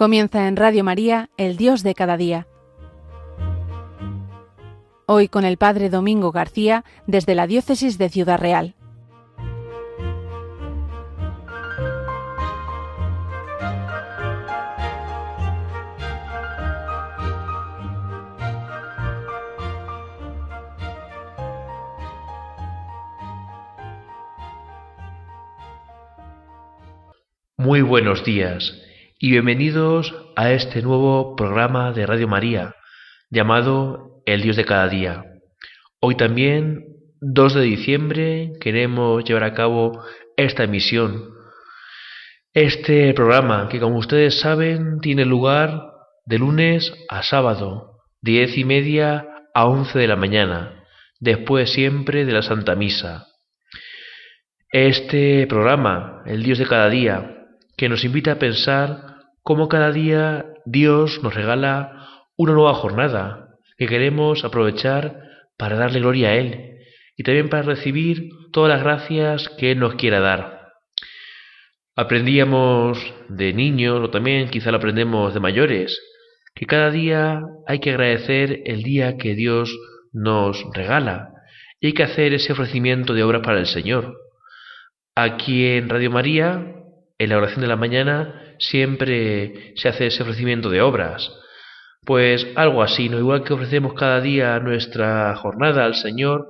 Comienza en Radio María, El Dios de cada día. Hoy con el Padre Domingo García desde la Diócesis de Ciudad Real. Muy buenos días y bienvenidos a este nuevo programa de Radio María llamado El Dios de cada día. Hoy también, 2 de diciembre, queremos llevar a cabo esta emisión. Este programa, que como ustedes saben, tiene lugar de lunes a sábado, diez y media a once de la mañana, después siempre de la Santa Misa. Este programa, El Dios de cada día, que nos invita a pensar cómo cada día Dios nos regala una nueva jornada que queremos aprovechar para darle gloria a Él y también para recibir todas las gracias que Él nos quiera dar. Aprendíamos de niños o también quizá lo aprendemos de mayores, que cada día hay que agradecer el día que Dios nos regala y hay que hacer ese ofrecimiento de obras para el Señor. Aquí en Radio María en la oración de la mañana siempre se hace ese ofrecimiento de obras. Pues algo así, ¿no? Igual que ofrecemos cada día nuestra jornada al Señor,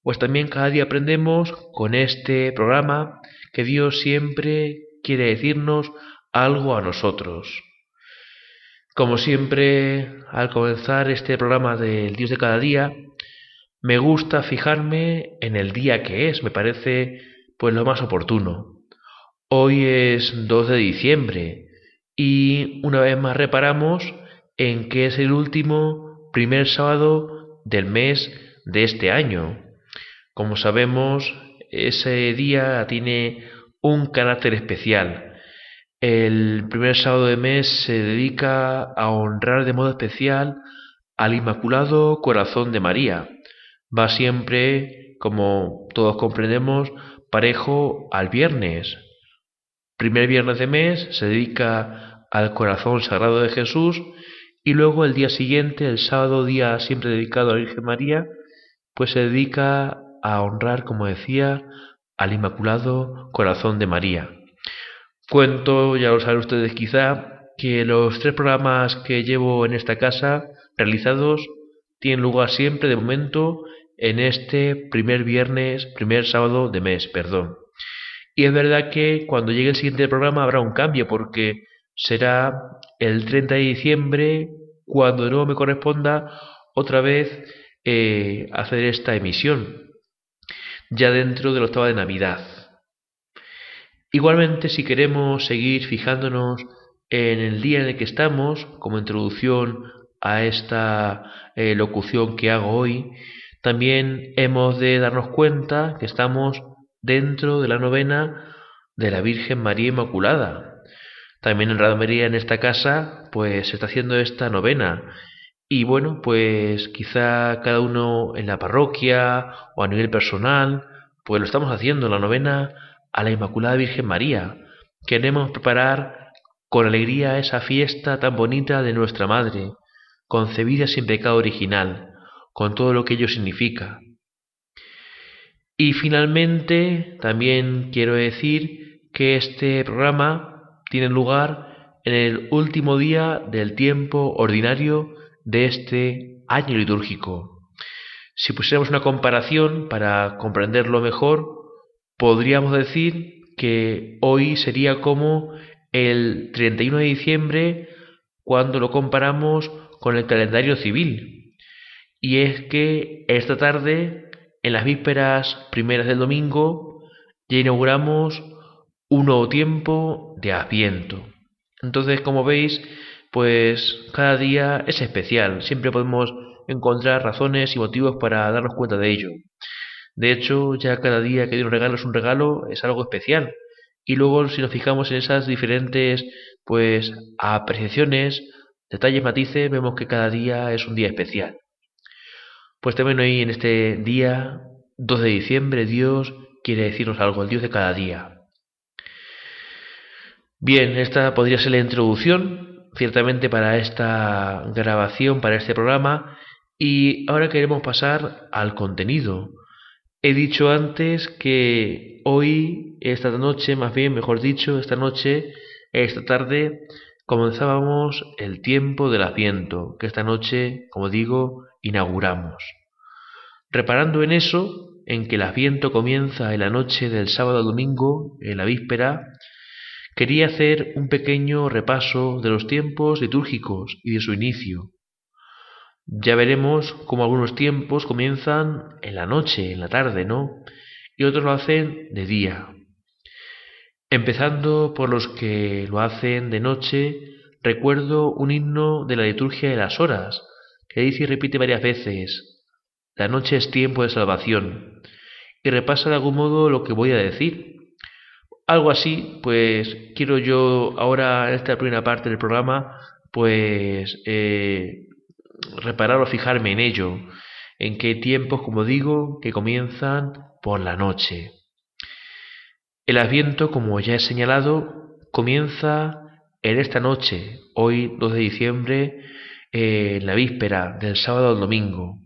pues también cada día aprendemos con este programa que Dios siempre quiere decirnos algo a nosotros. Como siempre, al comenzar este programa del Dios de cada día, me gusta fijarme en el día que es, me parece pues lo más oportuno. Hoy es 2 de diciembre y una vez más reparamos en que es el último primer sábado del mes de este año. Como sabemos, ese día tiene un carácter especial. El primer sábado de mes se dedica a honrar de modo especial al Inmaculado Corazón de María. Va siempre, como todos comprendemos, parejo al viernes, primer viernes de mes se dedica al corazón sagrado de Jesús y luego el día siguiente, el sábado día siempre dedicado a la Virgen María, pues se dedica a honrar, como decía, al Inmaculado Corazón de María. Cuento, ya lo saben ustedes quizá, que los tres programas que llevo en esta casa realizados tienen lugar siempre de momento en este primer viernes, primer sábado de mes, perdón. Y es verdad que cuando llegue el siguiente programa habrá un cambio porque será el 30 de diciembre cuando de nuevo me corresponda otra vez eh, hacer esta emisión, ya dentro del octavo de Navidad. Igualmente, si queremos seguir fijándonos en el día en el que estamos, como introducción a esta eh, locución que hago hoy, también hemos de darnos cuenta que estamos dentro de la novena de la Virgen María Inmaculada. También en Radio María, en esta casa, pues se está haciendo esta novena. Y bueno, pues quizá cada uno en la parroquia o a nivel personal, pues lo estamos haciendo, la novena a la Inmaculada Virgen María. Queremos preparar con alegría esa fiesta tan bonita de nuestra Madre, concebida sin pecado original, con todo lo que ello significa. Y finalmente, también quiero decir que este programa tiene lugar en el último día del tiempo ordinario de este año litúrgico. Si pusiéramos una comparación para comprenderlo mejor, podríamos decir que hoy sería como el 31 de diciembre cuando lo comparamos con el calendario civil. Y es que esta tarde en las vísperas primeras del domingo ya inauguramos un nuevo tiempo de Adviento. Entonces, como veis, pues cada día es especial. Siempre podemos encontrar razones y motivos para darnos cuenta de ello. De hecho, ya cada día que Dios nos regala es un regalo, es algo especial. Y luego, si nos fijamos en esas diferentes, pues, apreciaciones, detalles, matices, vemos que cada día es un día especial. Pues también hoy en este día, 2 de diciembre, Dios quiere decirnos algo, el Dios de cada día. Bien, esta podría ser la introducción ciertamente para esta grabación, para este programa, y ahora queremos pasar al contenido. He dicho antes que hoy, esta noche, más bien, mejor dicho, esta noche, esta tarde, comenzábamos el tiempo del Adviento, que esta noche, como digo, inauguramos. Reparando en eso, en que el Adviento comienza en la noche del sábado domingo, en la víspera, quería hacer un pequeño repaso de los tiempos litúrgicos y de su inicio. Ya veremos cómo algunos tiempos comienzan en la noche, en la tarde, ¿no? Y otros lo hacen de día. Empezando por los que lo hacen de noche, recuerdo un himno de la liturgia de las horas, que dice y repite varias veces, la noche es tiempo de salvación, y repasa de algún modo lo que voy a decir. Algo así, pues quiero yo ahora en esta primera parte del programa, pues eh, reparar o fijarme en ello, en qué tiempos, como digo, que comienzan por la noche. El Adviento, como ya he señalado, comienza en esta noche, hoy 2 de diciembre, en la víspera del sábado al domingo.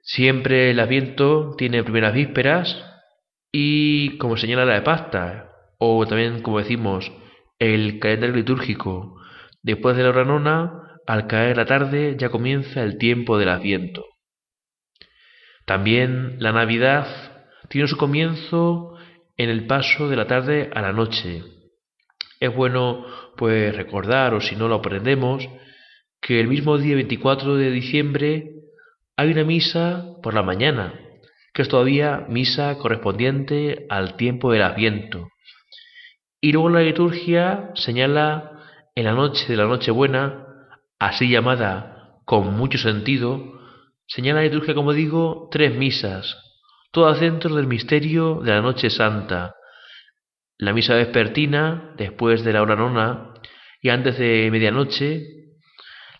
Siempre el Adviento tiene primeras vísperas y, como señala la de pasta, o también, como decimos, el calendario litúrgico, después de la hora nona, al caer la tarde ya comienza el tiempo del Adviento. También la Navidad tiene su comienzo en el paso de la tarde a la noche. Es bueno pues recordar, o si no lo aprendemos, que el mismo día 24 de diciembre hay una misa por la mañana, que es todavía misa correspondiente al tiempo del Adviento. Y luego la liturgia señala en la noche de la Nochebuena, así llamada con mucho sentido, señala la liturgia, como digo, tres misas, todas dentro del misterio de la Noche Santa. La misa vespertina, después de la hora nona y antes de medianoche.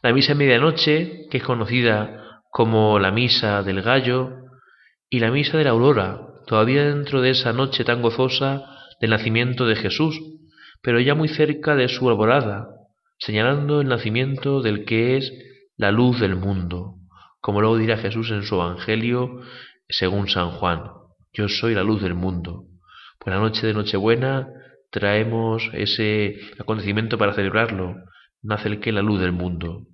La misa de medianoche, que es conocida como la misa del gallo. Y la misa de la aurora, todavía dentro de esa noche tan gozosa del nacimiento de Jesús, pero ya muy cerca de su alborada, señalando el nacimiento del que es la luz del mundo, como luego dirá Jesús en su Evangelio según San Juan. Yo soy la luz del mundo. Por la noche de Nochebuena traemos ese acontecimiento para celebrarlo. Nace el que la luz del mundo.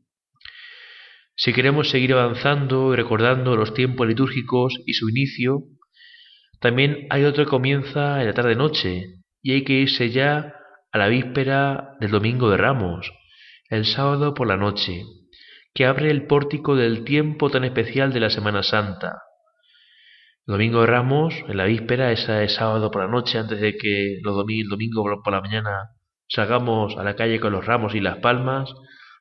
Si queremos seguir avanzando y recordando los tiempos litúrgicos y su inicio, también hay otro que comienza en la tarde-noche y hay que irse ya a la víspera del Domingo de Ramos, el sábado por la noche, que abre el pórtico del tiempo tan especial de la Semana Santa, domingo de Ramos, en la víspera, esa es sábado por la noche, antes de que los domingos, domingo por la mañana salgamos a la calle con los ramos y las palmas,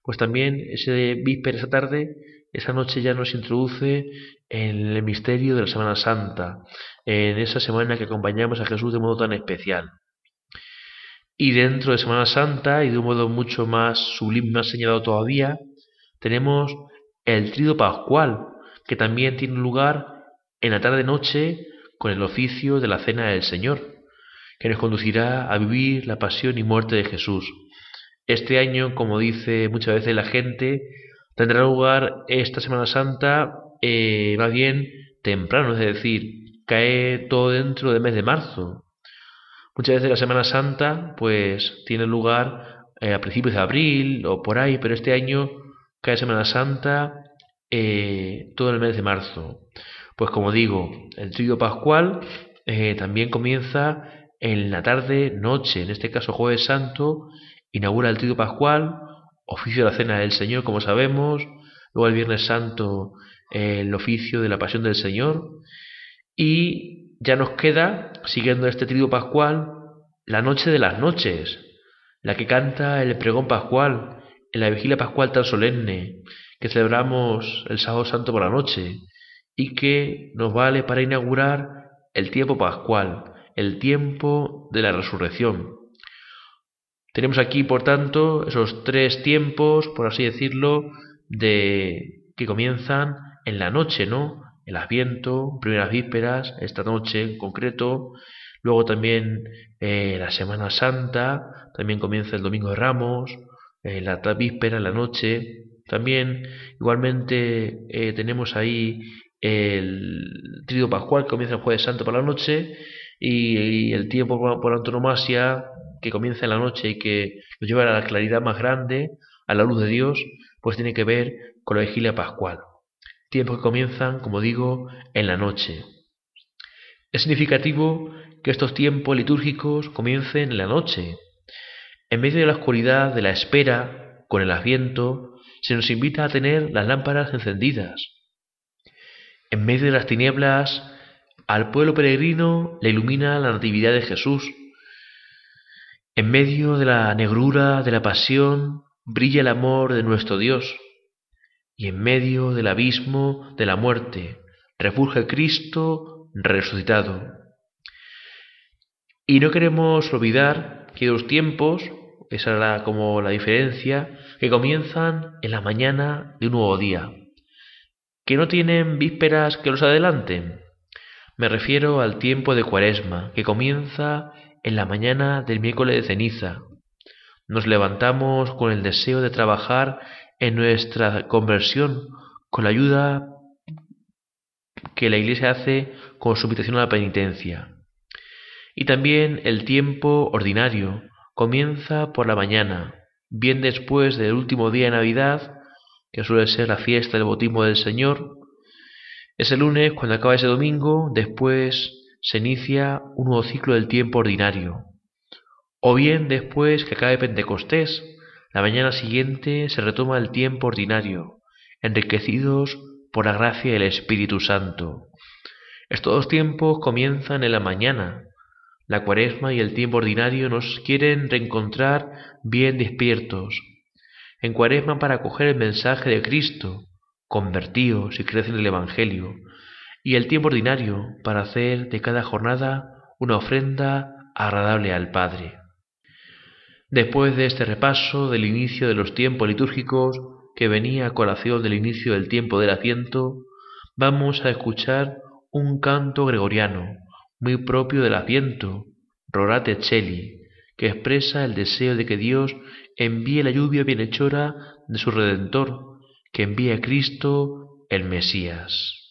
pues también ese víspera, esa tarde, esa noche ya nos introduce en el misterio de la Semana Santa, en esa semana que acompañamos a Jesús de modo tan especial. Y dentro de Semana Santa, y de un modo mucho más sublime, más señalado todavía, tenemos el trido pascual, que también tiene lugar en la tarde-noche con el oficio de la Cena del Señor, que nos conducirá a vivir la pasión y muerte de Jesús. Este año, como dice muchas veces la gente, tendrá lugar esta Semana Santa eh, más bien temprano, es decir, cae todo dentro del mes de marzo. Muchas veces la Semana Santa pues tiene lugar eh, a principios de abril o por ahí, pero este año cae Semana Santa eh, todo el mes de marzo. Pues como digo, el trío pascual también comienza en la tarde, noche, en este caso jueves santo, inaugura el trío pascual, oficio de la cena del Señor, como sabemos, luego el viernes santo el oficio de la pasión del Señor, y ya nos queda, siguiendo este trío pascual, la noche de las noches, la que canta el pregón pascual, en la vigilia pascual tan solemne, que celebramos el sábado santo por la noche, y que nos vale para inaugurar el tiempo pascual, el tiempo de la resurrección. Tenemos aquí, por tanto, esos tres tiempos, por así decirlo, de que comienzan en la noche, ¿no? El Adviento, primeras vísperas, esta noche en concreto, luego también eh, la Semana Santa, también comienza el Domingo de Ramos, en la víspera, la noche. También igualmente eh, tenemos ahí el trío pascual que comienza el jueves santo por la noche y, el tiempo por, antonomasia que comienza en la noche y que nos lleva a la claridad más grande, a la luz de Dios, pues tiene que ver con la vigilia pascual. Tiempos que comienzan, como digo, en la noche. Es significativo que estos tiempos litúrgicos comiencen en la noche. En medio de la oscuridad de la espera, con el asiento, se nos invita a tener las lámparas encendidas. En medio de las tinieblas, al pueblo peregrino le ilumina la natividad de Jesús. En medio de la negrura de la pasión brilla el amor de nuestro Dios. Y en medio del abismo de la muerte refulge Cristo resucitado. Y no queremos olvidar que los tiempos, esa era como la diferencia, que comienzan en la mañana de un nuevo día, que no tienen vísperas que los adelanten. Me refiero al tiempo de Cuaresma, que comienza en la mañana del miércoles de ceniza. Nos levantamos con el deseo de trabajar en nuestra conversión con la ayuda que la Iglesia hace con su invitación a la penitencia. Y también el tiempo ordinario comienza por la mañana, bien después del último día de Navidad, que suele ser la fiesta del bautismo del Señor. Es el lunes cuando acaba ese domingo, después se inicia un nuevo ciclo del tiempo ordinario. O bien después que acabe Pentecostés, la mañana siguiente se retoma el tiempo ordinario, enriquecidos por la gracia del Espíritu Santo. Estos dos tiempos comienzan en la mañana. La cuaresma y el tiempo ordinario nos quieren reencontrar bien despiertos. En cuaresma para acoger el mensaje de Cristo, convertidos y crecen en el Evangelio. Y el tiempo ordinario para hacer de cada jornada una ofrenda agradable al Padre. Después de este repaso del inicio de los tiempos litúrgicos que venía a colación del inicio del tiempo del asiento, vamos a escuchar un canto gregoriano muy propio del asiento, Rorate Celi, que expresa el deseo de que Dios envíe la lluvia bienhechora de su Redentor, que envíe a Cristo el Mesías.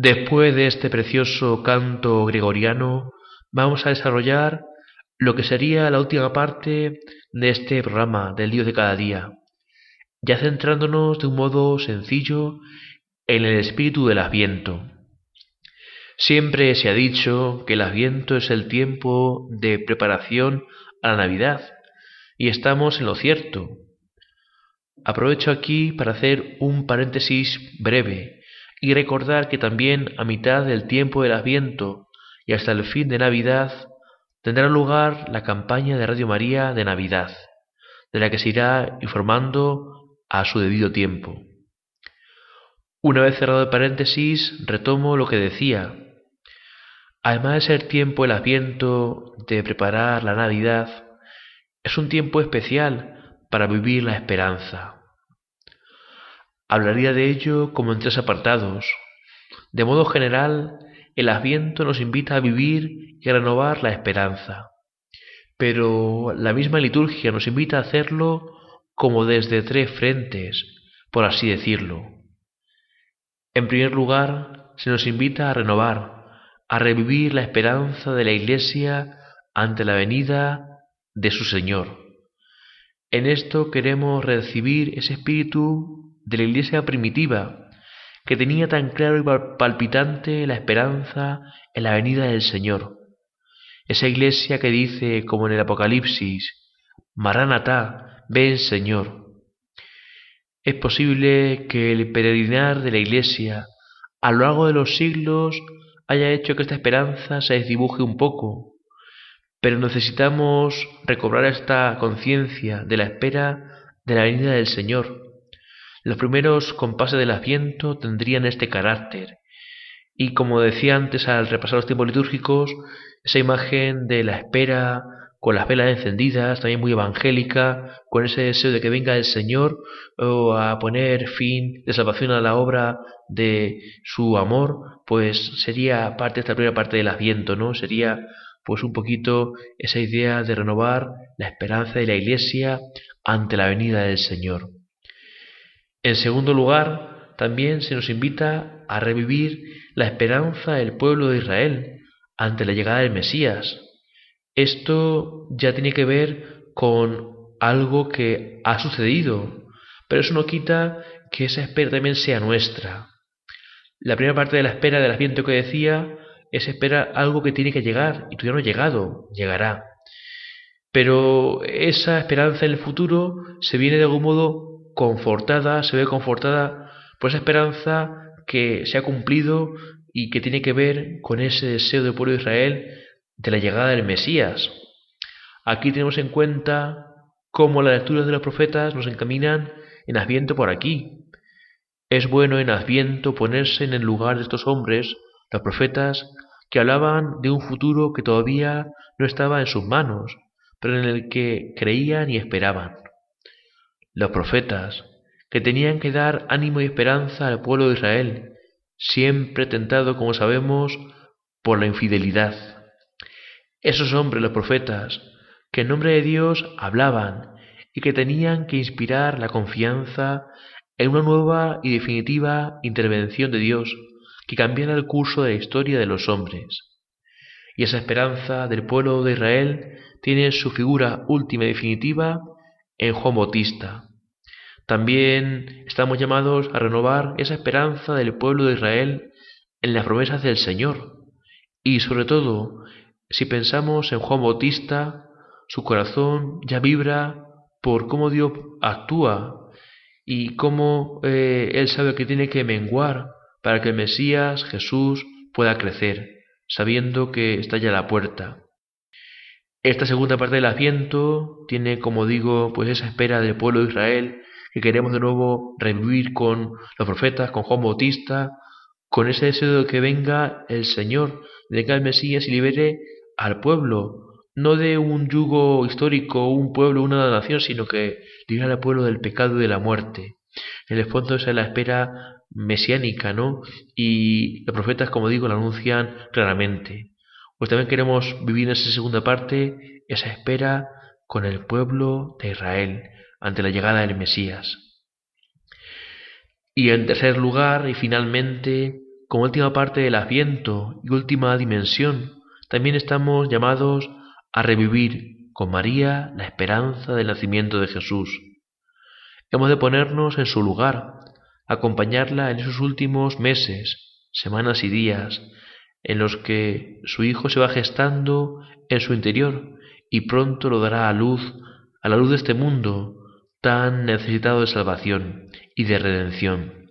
Después de este precioso canto gregoriano, vamos a desarrollar lo que sería la última parte de este programa del Dios de cada día, ya centrándonos de un modo sencillo en el espíritu del Adviento. Siempre se ha dicho que el Adviento es el tiempo de preparación a la Navidad, y estamos en lo cierto. aprovecho aquí para hacer un paréntesis breve y recordar que también a mitad del tiempo del Adviento y hasta el fin de Navidad tendrá lugar la campaña de Radio María de Navidad, de la que se irá informando a su debido tiempo. Una vez cerrado el paréntesis, retomo lo que decía. Además de ser tiempo el Adviento de preparar la Navidad, es un tiempo especial para vivir la esperanza. Hablaría de ello como en tres apartados. De modo general, el Adviento nos invita a vivir y a renovar la esperanza. Pero la misma liturgia nos invita a hacerlo como desde tres frentes, por así decirlo. En primer lugar, se nos invita a renovar, a revivir la esperanza de la Iglesia ante la venida de su Señor. En esto queremos recibir ese espíritu de la Iglesia primitiva, que tenía tan claro y palpitante la esperanza en la venida del Señor. Esa iglesia que dice, como en el Apocalipsis, Maranatá, ven Señor. Es posible que el peregrinar de la iglesia a lo largo de los siglos haya hecho que esta esperanza se desdibuje un poco, pero necesitamos recobrar esta conciencia de la espera de la venida del Señor los primeros compases del Adviento tendrían este carácter. Y como decía antes al repasar los tiempos litúrgicos, esa imagen de la espera con las velas encendidas, también muy evangélica, con ese deseo de que venga el Señor a poner fin de salvación a la obra de su amor, pues sería parte esta primera parte del Adviento, ¿no? Sería pues un poquito esa idea de renovar la esperanza de la Iglesia ante la venida del Señor. En segundo lugar, también se nos invita a revivir la esperanza del pueblo de Israel ante la llegada del Mesías. Esto ya tiene que ver con algo que ha sucedido, pero eso no quita que esa espera también sea nuestra. La primera parte de la espera del Adviento que decía es esperar algo que tiene que llegar y todavía no ha llegado, llegará. Pero esa esperanza en el futuro se viene de algún modo confortada, se ve confortada por esa esperanza que se ha cumplido y que tiene que ver con ese deseo del pueblo de Israel de la llegada del Mesías. Aquí tenemos en cuenta cómo las lecturas de los profetas nos encaminan en Adviento por aquí. Es bueno en Adviento ponerse en el lugar de estos hombres, los profetas, que hablaban de un futuro que todavía no estaba en sus manos, pero en el que creían y esperaban los profetas, que tenían que dar ánimo y esperanza al pueblo de Israel, siempre tentado, como sabemos, por la infidelidad. Esos hombres, los profetas, que en nombre de Dios hablaban y que tenían que inspirar la confianza en una nueva y definitiva intervención de Dios que cambiara el curso de la historia de los hombres. Y esa esperanza del pueblo de Israel tiene su figura última y definitiva en Juan Bautista, también estamos llamados a renovar esa esperanza del pueblo de Israel en las promesas del Señor. Y sobre todo, si pensamos en Juan Bautista, su corazón ya vibra por cómo Dios actúa y cómo eh, él sabe que tiene que menguar para que el Mesías, Jesús, pueda crecer, sabiendo que está ya a la puerta. Esta segunda parte del Adviento tiene, como digo, pues esa espera del pueblo de Israel que queremos de nuevo revivir con los profetas, con Juan Bautista, con ese deseo de que venga el Señor, de que el Mesías y libere al pueblo, no de un yugo histórico, un pueblo, una nación, sino que libere al pueblo del pecado y de la muerte. En el fondo esa es la espera mesiánica, ¿no? Y los profetas, como digo, la anuncian claramente. Pues también queremos vivir en esa segunda parte esa espera con el pueblo de Israel, ante la llegada del Mesías. Y en tercer lugar, y finalmente, como última parte del Adviento y última dimensión, también estamos llamados a revivir con María la esperanza del nacimiento de Jesús. Hemos de ponernos en su lugar, acompañarla en esos últimos meses, semanas y días, en los que su Hijo se va gestando en su interior y pronto lo dará a luz, a la luz de este mundo, tan necesitado de salvación y de redención.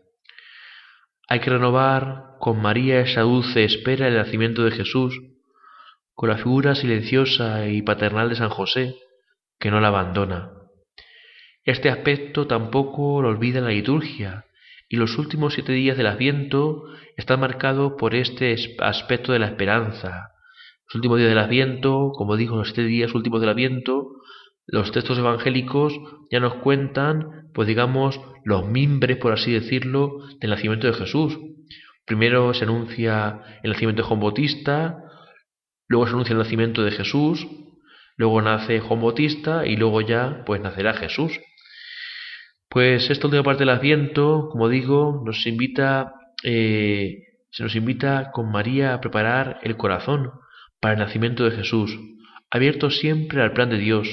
Hay que renovar con María esa dulce espera del nacimiento de Jesús, con la figura silenciosa y paternal de San José, que no la abandona. Este aspecto tampoco lo olvida la liturgia, y los últimos siete días del Adviento están marcados por este aspecto de la esperanza. Los últimos días del Adviento, como digo, los siete días últimos del Adviento, los textos evangélicos ya nos cuentan, pues digamos, los mimbres, por así decirlo, del nacimiento de Jesús. Primero se anuncia el nacimiento de Juan Bautista, luego se anuncia el nacimiento de Jesús, luego nace Juan Bautista y luego ya pues nacerá Jesús. Pues esta última parte del Adviento, como digo, nos invita, eh, se nos invita con María a preparar el corazón para el nacimiento de Jesús, abierto siempre al plan de Dios,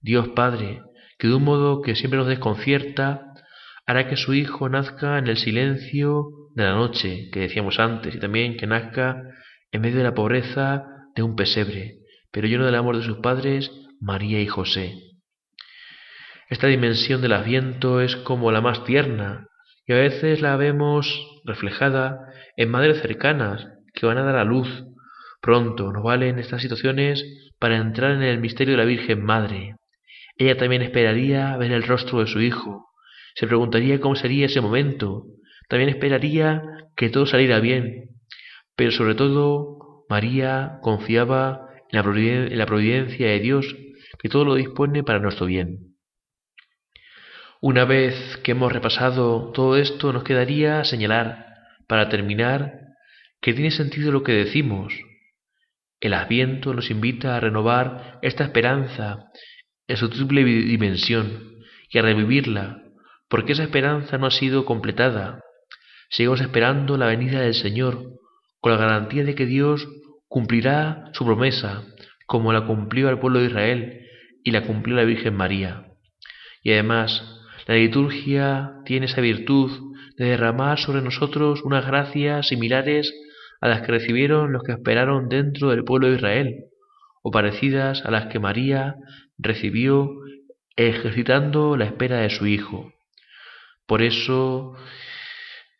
Dios Padre, que de un modo que siempre nos desconcierta, hará que su Hijo nazca en el silencio de la noche, que decíamos antes, y también que nazca en medio de la pobreza de un pesebre, pero lleno del amor de sus padres, María y José. Esta dimensión del Adviento es como la más tierna y a veces la vemos reflejada en madres cercanas que van a dar a luz. Pronto nos valen estas situaciones para entrar en el misterio de la Virgen Madre. Ella también esperaría ver el rostro de su hijo. Se preguntaría cómo sería ese momento. También esperaría que todo saliera bien. Pero sobre todo, María confiaba en la providencia de Dios, que todo lo dispone para nuestro bien. Una vez que hemos repasado todo esto, nos quedaría señalar, para terminar, que tiene sentido lo que decimos. El Adviento nos invita a renovar esta esperanza en su triple dimensión y a revivirla, porque esa esperanza no ha sido completada. Seguimos esperando la venida del Señor, con la garantía de que Dios cumplirá su promesa, como la cumplió al pueblo de Israel y la cumplió la Virgen María. Y además, la liturgia tiene esa virtud de derramar sobre nosotros unas gracias similares a las que recibieron los que esperaron dentro del pueblo de Israel, o parecidas a las que María recibió ejercitando la espera de su Hijo. Por eso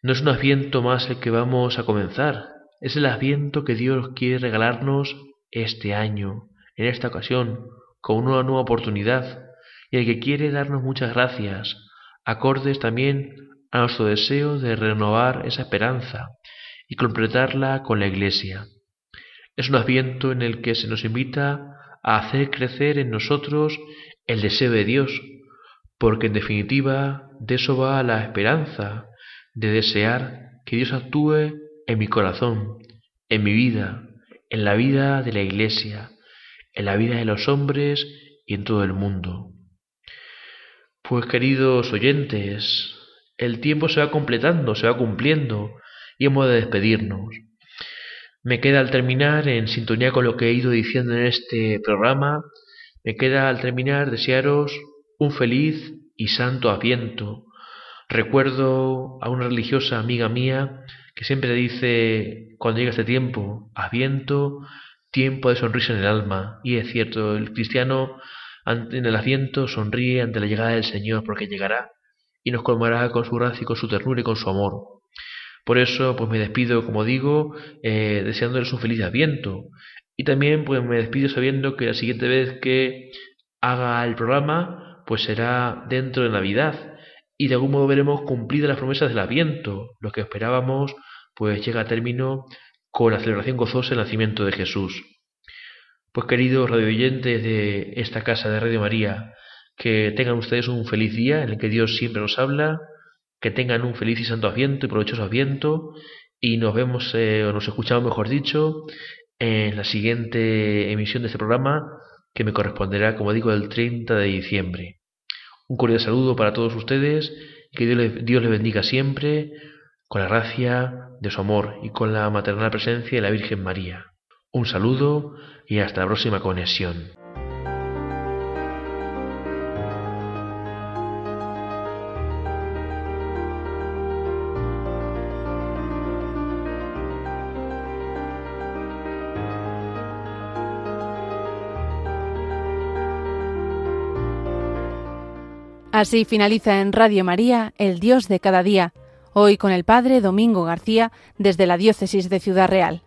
no es un adviento más el que vamos a comenzar, es el adviento que Dios quiere regalarnos este año, en esta ocasión, con una nueva oportunidad y el que quiere darnos muchas gracias, acordes también a nuestro deseo de renovar esa esperanza y completarla con la Iglesia. Es un adviento en el que se nos invita a hacer crecer en nosotros el deseo de Dios, porque en definitiva de eso va la esperanza, de desear que Dios actúe en mi corazón, en mi vida, en la vida de la Iglesia, en la vida de los hombres y en todo el mundo. Pues queridos oyentes, el tiempo se va completando, se va cumpliendo y hemos de despedirnos. Me queda al terminar, en sintonía con lo que he ido diciendo en este programa, me queda al terminar desearos un feliz y santo aviento. Recuerdo a una religiosa amiga mía que siempre dice cuando llega este tiempo, aviento, tiempo de sonrisa en el alma. Y es cierto, el cristiano en el asiento sonríe ante la llegada del Señor, porque llegará y nos colmará con su gracia con su ternura y con su amor. Por eso, pues me despido, como digo, eh, deseándoles un feliz adviento. Y también, pues me despido sabiendo que la siguiente vez que haga el programa, pues será dentro de Navidad. Y de algún modo veremos cumplidas las promesas del adviento. Lo que esperábamos, pues llega a término con la celebración gozosa del nacimiento de Jesús. Pues queridos radioyentes de esta casa de Radio María, que tengan ustedes un feliz día en el que Dios siempre nos habla, que tengan un feliz y santo aviento y provechoso aviento y nos vemos eh, o nos escuchamos mejor dicho en la siguiente emisión de este programa que me corresponderá como digo el 30 de diciembre. Un cordial saludo para todos ustedes y que Dios Dios les bendiga siempre con la gracia de su amor y con la maternal presencia de la Virgen María. Un saludo y hasta la próxima conexión. Así finaliza en Radio María, El Dios de cada día, hoy con el Padre Domingo García desde la Diócesis de Ciudad Real.